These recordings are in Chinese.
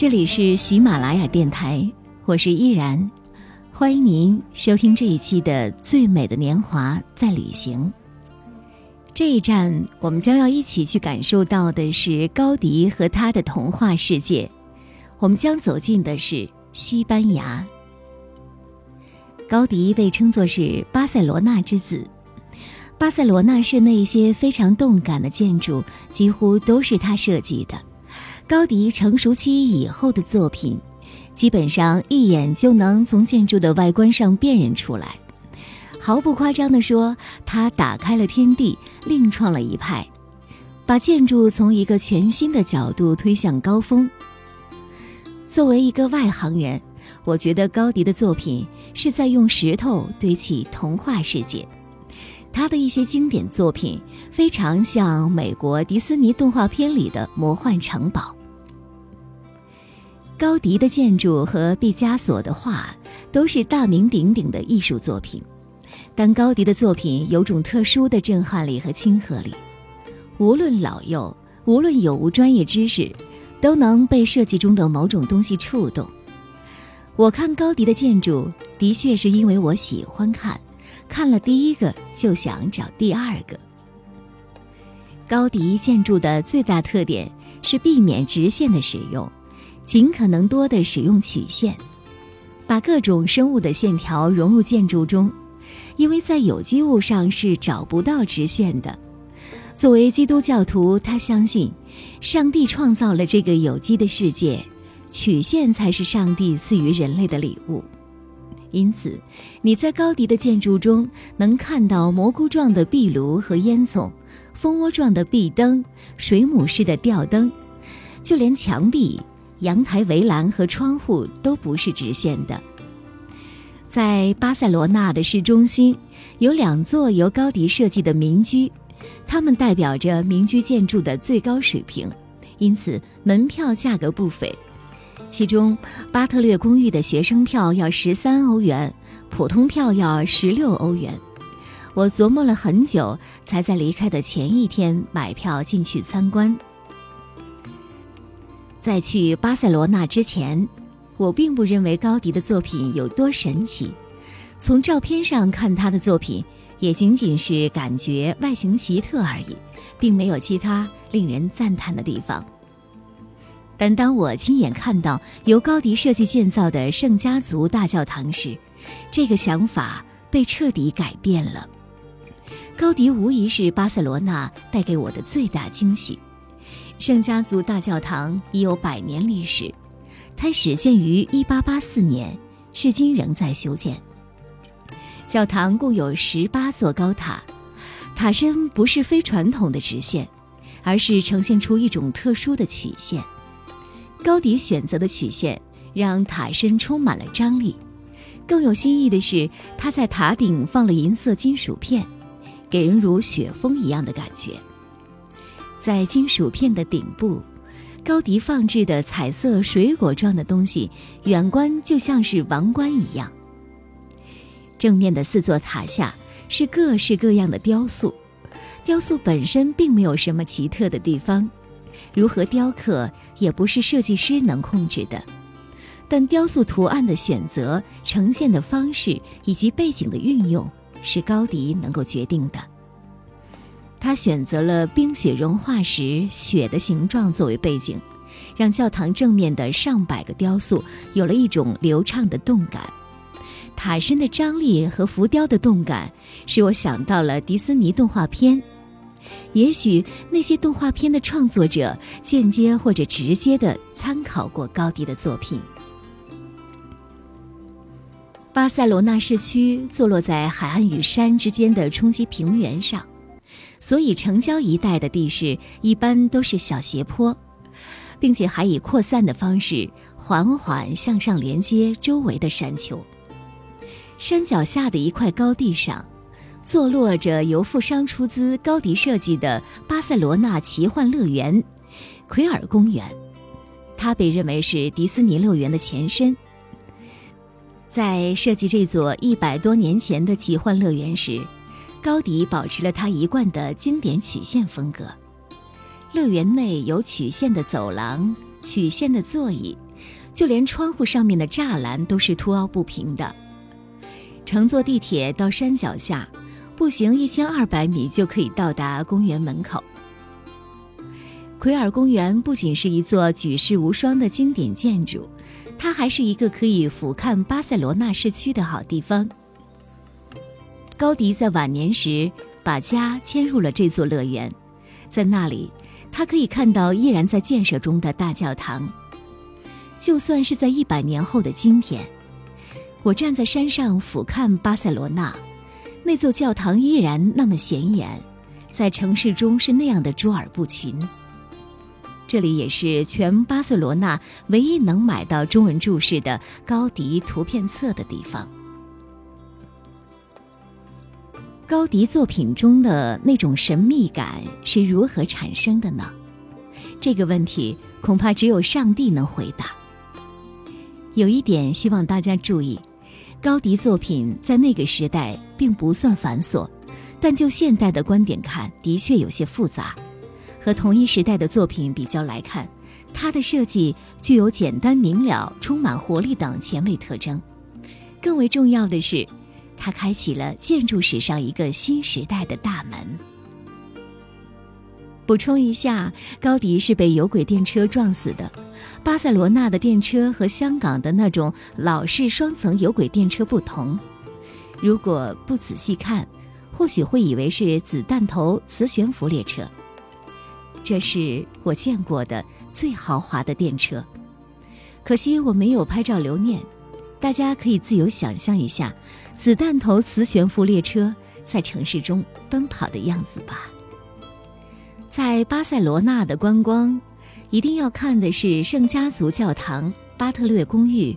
这里是喜马拉雅电台，我是依然，欢迎您收听这一期的《最美的年华在旅行》。这一站，我们将要一起去感受到的是高迪和他的童话世界。我们将走进的是西班牙。高迪被称作是巴塞罗那之子。巴塞罗那市内一些非常动感的建筑，几乎都是他设计的。高迪成熟期以后的作品，基本上一眼就能从建筑的外观上辨认出来。毫不夸张地说，他打开了天地，另创了一派，把建筑从一个全新的角度推向高峰。作为一个外行人，我觉得高迪的作品是在用石头堆砌童话世界。他的一些经典作品非常像美国迪士尼动画片里的魔幻城堡。高迪的建筑和毕加索的画都是大名鼎鼎的艺术作品，但高迪的作品有种特殊的震撼力和亲和力，无论老幼，无论有无专业知识，都能被设计中的某种东西触动。我看高迪的建筑，的确是因为我喜欢看，看了第一个就想找第二个。高迪建筑的最大特点是避免直线的使用。尽可能多的使用曲线，把各种生物的线条融入建筑中，因为在有机物上是找不到直线的。作为基督教徒，他相信，上帝创造了这个有机的世界，曲线才是上帝赐予人类的礼物。因此，你在高迪的建筑中能看到蘑菇状的壁炉和烟囱，蜂窝状的壁灯，水母式的吊灯，就连墙壁。阳台围栏和窗户都不是直线的。在巴塞罗那的市中心，有两座由高迪设计的民居，它们代表着民居建筑的最高水平，因此门票价格不菲。其中，巴特略公寓的学生票要十三欧元，普通票要十六欧元。我琢磨了很久，才在离开的前一天买票进去参观。在去巴塞罗那之前，我并不认为高迪的作品有多神奇。从照片上看，他的作品也仅仅是感觉外形奇特而已，并没有其他令人赞叹的地方。但当我亲眼看到由高迪设计建造的圣家族大教堂时，这个想法被彻底改变了。高迪无疑是巴塞罗那带给我的最大惊喜。圣家族大教堂已有百年历史，它始建于1884年，至今仍在修建。教堂共有十八座高塔，塔身不是非传统的直线，而是呈现出一种特殊的曲线。高迪选择的曲线让塔身充满了张力。更有新意的是，他在塔顶放了银色金属片，给人如雪峰一样的感觉。在金属片的顶部，高迪放置的彩色水果状的东西，远观就像是王冠一样。正面的四座塔下是各式各样的雕塑，雕塑本身并没有什么奇特的地方，如何雕刻也不是设计师能控制的，但雕塑图案的选择、呈现的方式以及背景的运用，是高迪能够决定的。他选择了冰雪融化时雪的形状作为背景，让教堂正面的上百个雕塑有了一种流畅的动感。塔身的张力和浮雕的动感，使我想到了迪斯尼动画片。也许那些动画片的创作者间接或者直接的参考过高迪的作品。巴塞罗那市区坐落在海岸与山之间的冲积平原上。所以，城郊一带的地势一般都是小斜坡，并且还以扩散的方式缓缓向上连接周围的山丘。山脚下的一块高地上，坐落着由富商出资、高迪设计的巴塞罗那奇幻乐园——奎尔公园。它被认为是迪斯尼乐园的前身。在设计这座一百多年前的奇幻乐园时，高迪保持了他一贯的经典曲线风格。乐园内有曲线的走廊、曲线的座椅，就连窗户上面的栅栏都是凸凹不平的。乘坐地铁到山脚下，步行一千二百米就可以到达公园门口。奎尔公园不仅是一座举世无双的经典建筑，它还是一个可以俯瞰巴塞罗那市区的好地方。高迪在晚年时把家迁入了这座乐园，在那里，他可以看到依然在建设中的大教堂。就算是在一百年后的今天，我站在山上俯瞰巴塞罗那，那座教堂依然那么显眼，在城市中是那样的卓尔不群。这里也是全巴塞罗那唯一能买到中文注释的高迪图片册的地方。高迪作品中的那种神秘感是如何产生的呢？这个问题恐怕只有上帝能回答。有一点希望大家注意，高迪作品在那个时代并不算繁琐，但就现代的观点看，的确有些复杂。和同一时代的作品比较来看，它的设计具有简单明了、充满活力等前卫特征。更为重要的是，它开启了建筑史上一个新时代的大门。补充一下，高迪是被有轨电车撞死的。巴塞罗那的电车和香港的那种老式双层有轨电车不同，如果不仔细看，或许会以为是子弹头磁悬浮列车。这是我见过的最豪华的电车，可惜我没有拍照留念。大家可以自由想象一下，子弹头磁悬浮列车在城市中奔跑的样子吧。在巴塞罗那的观光，一定要看的是圣家族教堂、巴特略公寓、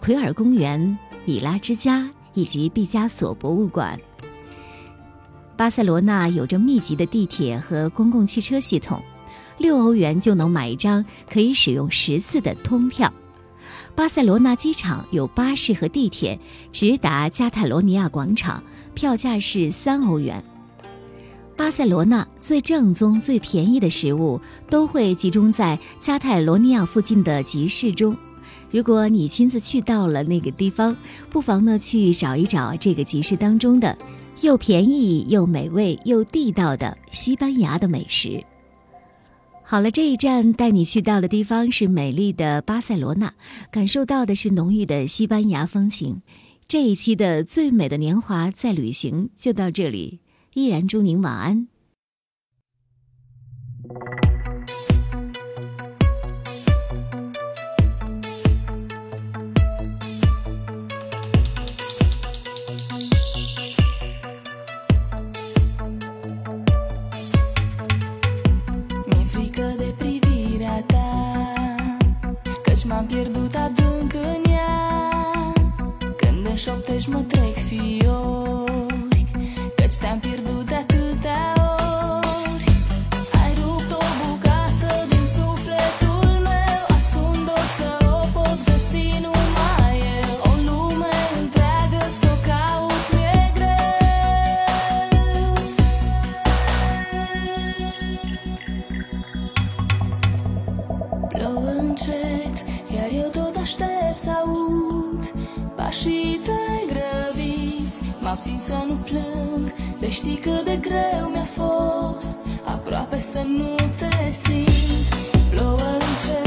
奎尔公园、米拉之家以及毕加索博物馆。巴塞罗那有着密集的地铁和公共汽车系统。六欧元就能买一张可以使用十次的通票。巴塞罗那机场有巴士和地铁直达加泰罗尼亚广场，票价是三欧元。巴塞罗那最正宗、最便宜的食物都会集中在加泰罗尼亚附近的集市中。如果你亲自去到了那个地方，不妨呢去找一找这个集市当中的又便宜又美味又地道的西班牙的美食。好了，这一站带你去到的地方是美丽的巴塞罗那，感受到的是浓郁的西班牙风情。这一期的最美的年华在旅行就到这里，依然祝您晚安。ochii ori Căci te-am de ori. Ai rupt o bucată din sufletul meu Ascund-o să o pot găsi O lume întreagă să caut mi-e greu. Plouă încet, iar eu tot aștept să aud Pașii tăi grăbiți M-au țin să nu plâng De știi cât de greu mi-a fost. Aproape să nu te simt. Plouă în cer